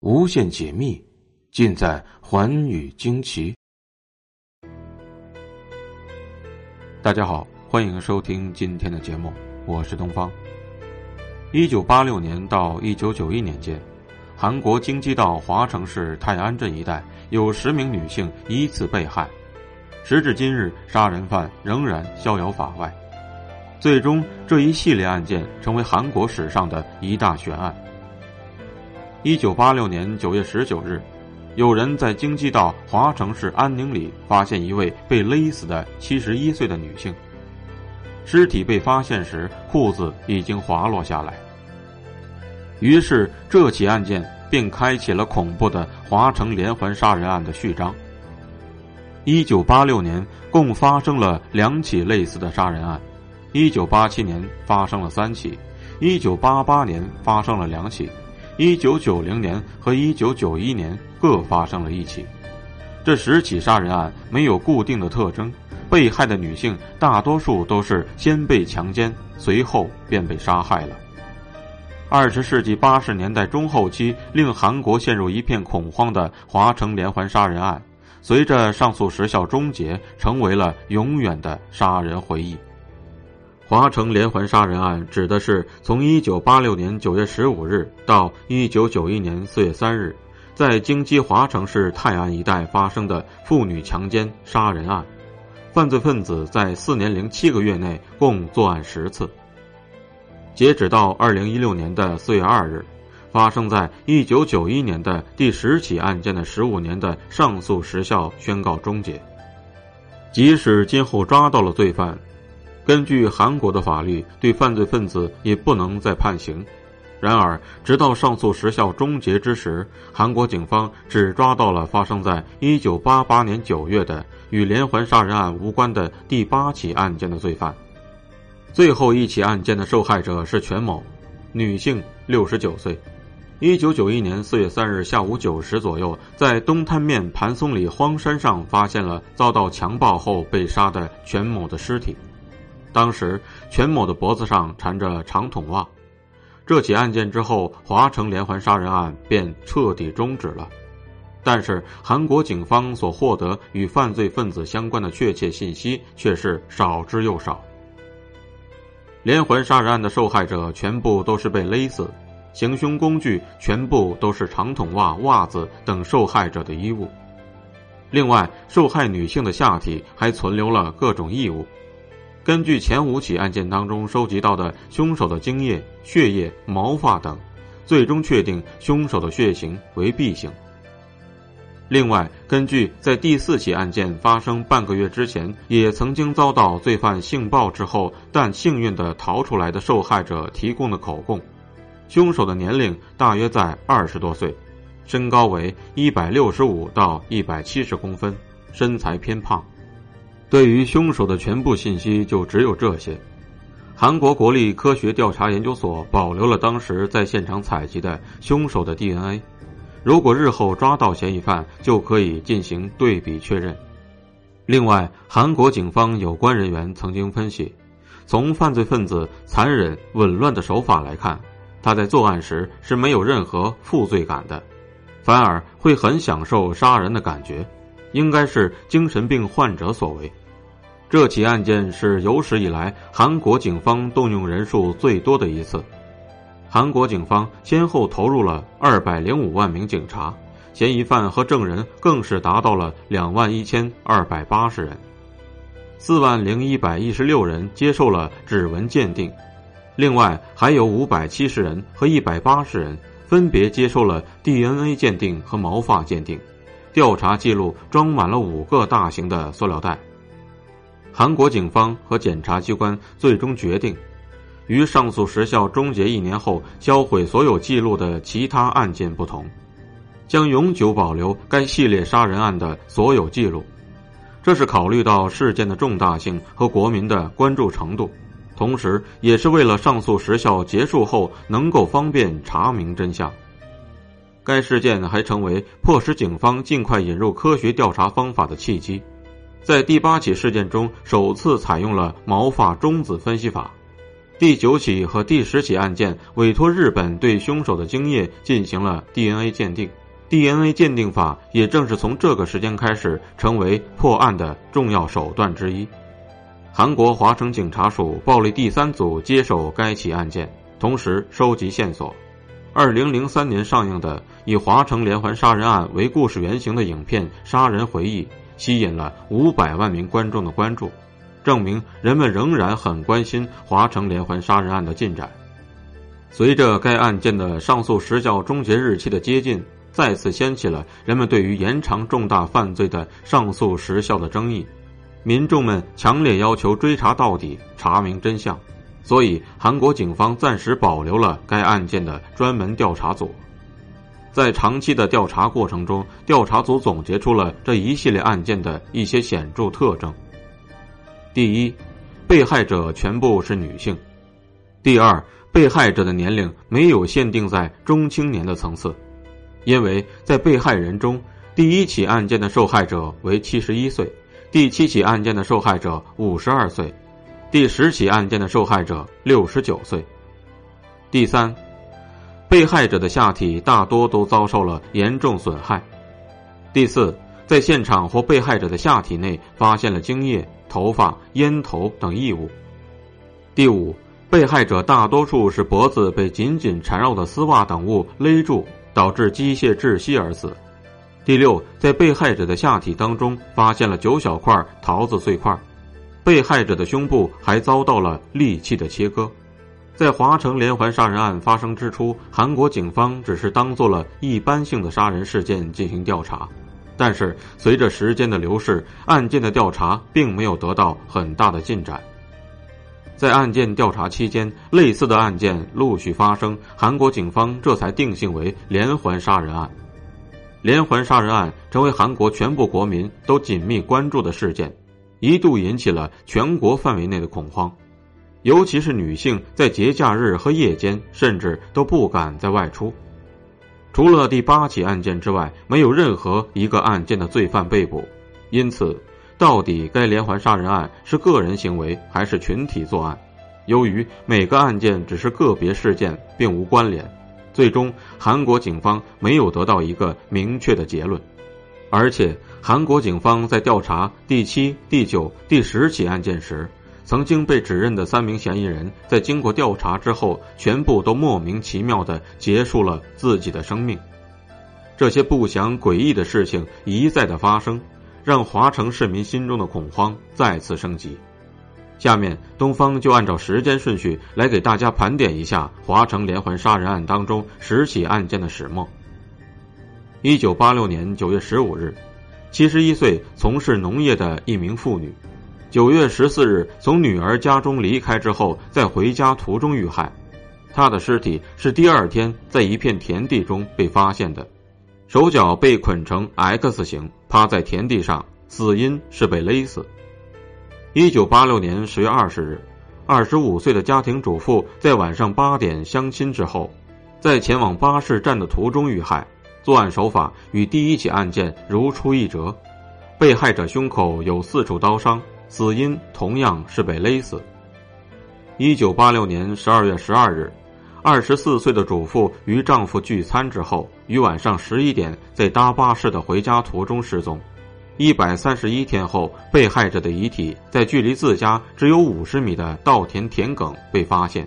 无限解密，尽在寰宇惊奇。大家好，欢迎收听今天的节目，我是东方。一九八六年到一九九一年间，韩国京畿道华城市泰安镇一带有十名女性依次被害，时至今日，杀人犯仍然逍遥法外。最终，这一系列案件成为韩国史上的一大悬案。一九八六年九月十九日，有人在京畿道华城市安宁里发现一位被勒死的七十一岁的女性。尸体被发现时，裤子已经滑落下来。于是，这起案件便开启了恐怖的华城连环杀人案的序章。一九八六年，共发生了两起类似的杀人案；一九八七年发生了三起；一九八八年发生了两起。一九九零年和一九九一年各发生了一起，这十起杀人案没有固定的特征，被害的女性大多数都是先被强奸，随后便被杀害了。二十世纪八十年代中后期，令韩国陷入一片恐慌的华城连环杀人案，随着上诉时效终结，成为了永远的杀人回忆。华城连环杀人案指的是从一九八六年九月十五日到一九九一年四月三日，在京畿华城市泰安一带发生的妇女强奸杀人案。犯罪分子在四年零七个月内共作案十次。截止到二零一六年的四月二日，发生在一九九一年的第十起案件的十五年的上诉时效宣告终结。即使今后抓到了罪犯。根据韩国的法律，对犯罪分子也不能再判刑。然而，直到上诉时效终结之时，韩国警方只抓到了发生在1988年9月的与连环杀人案无关的第八起案件的罪犯。最后一起案件的受害者是全某，女性，六十九岁。1991年4月3日下午9时左右，在东滩面盘松里荒山上发现了遭到强暴后被杀的全某的尸体。当时，全某的脖子上缠着长筒袜。这起案件之后，华城连环杀人案便彻底终止了。但是，韩国警方所获得与犯罪分子相关的确切信息却是少之又少。连环杀人案的受害者全部都是被勒死，行凶工具全部都是长筒袜、袜子等受害者的衣物。另外，受害女性的下体还存留了各种异物。根据前五起案件当中收集到的凶手的精液、血液、毛发等，最终确定凶手的血型为 B 型。另外，根据在第四起案件发生半个月之前也曾经遭到罪犯性暴之后，但幸运的逃出来的受害者提供的口供，凶手的年龄大约在二十多岁，身高为一百六十五到一百七十公分，身材偏胖。对于凶手的全部信息就只有这些。韩国国立科学调查研究所保留了当时在现场采集的凶手的 DNA，如果日后抓到嫌疑犯，就可以进行对比确认。另外，韩国警方有关人员曾经分析，从犯罪分子残忍紊乱的手法来看，他在作案时是没有任何负罪感的，反而会很享受杀人的感觉。应该是精神病患者所为。这起案件是有史以来韩国警方动用人数最多的一次。韩国警方先后投入了二百零五万名警察，嫌疑犯和证人更是达到了两万一千二百八十人。四万零一百一十六人接受了指纹鉴定，另外还有五百七十人和一百八十人分别接受了 DNA 鉴定和毛发鉴定。调查记录装满了五个大型的塑料袋。韩国警方和检察机关最终决定，与上诉时效终结一年后销毁所有记录的其他案件不同，将永久保留该系列杀人案的所有记录。这是考虑到事件的重大性和国民的关注程度，同时也是为了上诉时效结束后能够方便查明真相。该事件还成为迫使警方尽快引入科学调查方法的契机，在第八起事件中首次采用了毛发中子分析法。第九起和第十起案件委托日本对凶手的精液进行了 DNA 鉴定，DNA 鉴定法也正是从这个时间开始成为破案的重要手段之一。韩国华城警察署暴力第三组接手该起案件，同时收集线索。二零零三年上映的以华城连环杀人案为故事原型的影片《杀人回忆》吸引了五百万名观众的关注。证明人们仍然很关心华城连环杀人案的进展。随着该案件的上诉时效终结日期的接近，再次掀起了人们对于延长重大犯罪的上诉时效的争议。民众们强烈要求追查到底，查明真相。所以，韩国警方暂时保留了该案件的专门调查组。在长期的调查过程中，调查组总结出了这一系列案件的一些显著特征。第一，被害者全部是女性；第二，被害者的年龄没有限定在中青年的层次，因为在被害人中，第一起案件的受害者为七十一岁，第七起案件的受害者五十二岁，第十起案件的受害者六十九岁。第三，被害者的下体大多都遭受了严重损害。第四，在现场或被害者的下体内发现了精液。头发、烟头等异物。第五，被害者大多数是脖子被紧紧缠绕的丝袜等物勒住，导致机械窒息而死。第六，在被害者的下体当中发现了九小块桃子碎块，被害者的胸部还遭到了利器的切割。在华城连环杀人案发生之初，韩国警方只是当做了一般性的杀人事件进行调查。但是，随着时间的流逝，案件的调查并没有得到很大的进展。在案件调查期间，类似的案件陆续发生，韩国警方这才定性为连环杀人案。连环杀人案成为韩国全部国民都紧密关注的事件，一度引起了全国范围内的恐慌，尤其是女性在节假日和夜间，甚至都不敢再外出。除了第八起案件之外，没有任何一个案件的罪犯被捕，因此，到底该连环杀人案是个人行为还是群体作案？由于每个案件只是个别事件，并无关联，最终韩国警方没有得到一个明确的结论。而且，韩国警方在调查第七、第九、第十起案件时，曾经被指认的三名嫌疑人，在经过调查之后，全部都莫名其妙的结束了自己的生命。这些不祥诡异的事情一再的发生，让华城市民心中的恐慌再次升级。下面，东方就按照时间顺序来给大家盘点一下华城连环杀人案当中十起案件的始末。一九八六年九月十五日，七十一岁从事农业的一名妇女。九月十四日，从女儿家中离开之后，在回家途中遇害。她的尸体是第二天在一片田地中被发现的，手脚被捆成 X 形，趴在田地上，死因是被勒死。一九八六年十月二十日，二十五岁的家庭主妇在晚上八点相亲之后，在前往巴士站的途中遇害。作案手法与第一起案件如出一辙，被害者胸口有四处刀伤。死因同样是被勒死。一九八六年十二月十二日，二十四岁的主妇与丈夫聚餐之后，于晚上十一点在搭巴士的回家途中失踪。一百三十一天后，被害者的遗体在距离自家只有五十米的稻田田埂被发现，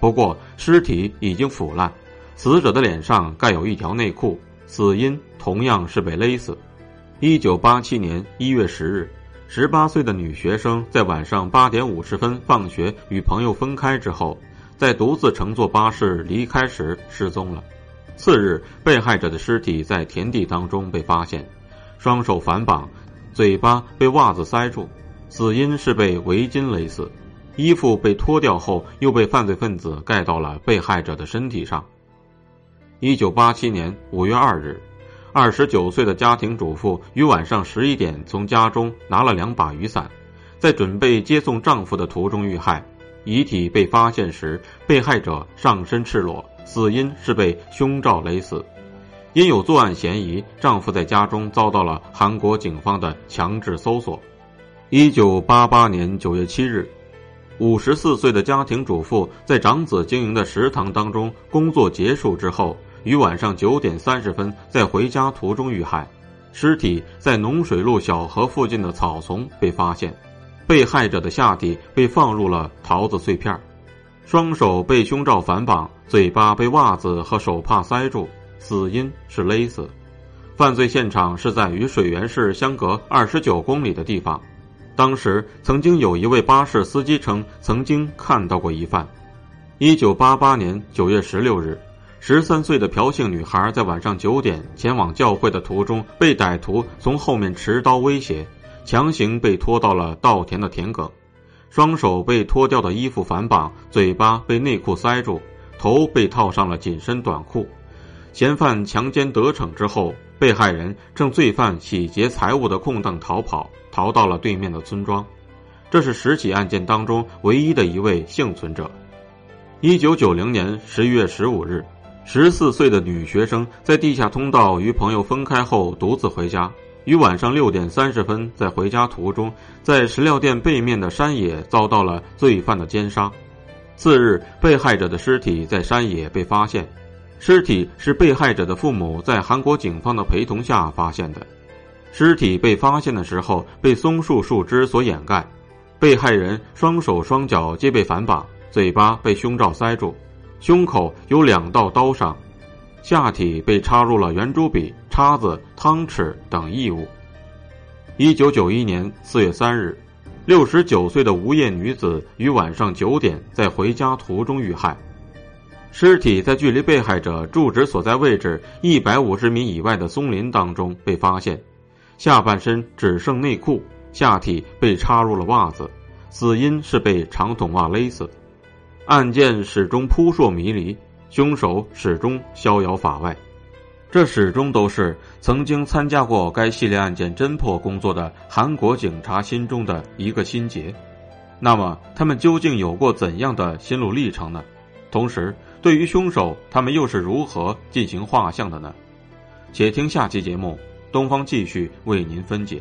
不过尸体已经腐烂，死者的脸上盖有一条内裤，死因同样是被勒死。一九八七年一月十日。十八岁的女学生在晚上八点五十分放学，与朋友分开之后，在独自乘坐巴士离开时失踪了。次日，被害者的尸体在田地当中被发现，双手反绑，嘴巴被袜子塞住，死因是被围巾勒死。衣服被脱掉后，又被犯罪分子盖到了被害者的身体上。一九八七年五月二日。二十九岁的家庭主妇于晚上十一点从家中拿了两把雨伞，在准备接送丈夫的途中遇害。遗体被发现时，被害者上身赤裸，死因是被胸罩勒死。因有作案嫌疑，丈夫在家中遭到了韩国警方的强制搜索。一九八八年九月七日，五十四岁的家庭主妇在长子经营的食堂当中工作结束之后，于晚上九点三十分在回家途中遇害，尸体在农水路小河附近的草丛被发现，被害者的下体被放入了桃子碎片，双手被胸罩反绑，嘴巴被袜子和手帕塞住，死因是勒死。犯罪现场是在与水源市相隔二十九公里的地方。当时曾经有一位巴士司机称，曾经看到过疑犯。一九八八年九月十六日，十三岁的朴姓女孩在晚上九点前往教会的途中，被歹徒从后面持刀威胁，强行被拖到了稻田的田埂，双手被脱掉的衣服反绑，嘴巴被内裤塞住，头被套上了紧身短裤。嫌犯强奸得逞之后，被害人趁罪犯洗劫财物的空档逃跑。逃到了对面的村庄，这是十起案件当中唯一的一位幸存者。一九九零年十一月十五日，十四岁的女学生在地下通道与朋友分开后独自回家，于晚上六点三十分在回家途中，在石料店背面的山野遭到了罪犯的奸杀。次日，被害者的尸体在山野被发现，尸体是被害者的父母在韩国警方的陪同下发现的。尸体被发现的时候被松树树枝所掩盖，被害人双手双脚皆被反绑，嘴巴被胸罩塞住，胸口有两道刀伤，下体被插入了圆珠笔、叉子、汤匙等异物。一九九一年四月三日，六十九岁的无业女子于晚上九点在回家途中遇害，尸体在距离被害者住址所在位置一百五十米以外的松林当中被发现。下半身只剩内裤，下体被插入了袜子，死因是被长筒袜勒死。案件始终扑朔迷离，凶手始终逍遥法外。这始终都是曾经参加过该系列案件侦破工作的韩国警察心中的一个心结。那么，他们究竟有过怎样的心路历程呢？同时，对于凶手，他们又是如何进行画像的呢？且听下期节目。东方继续为您分解。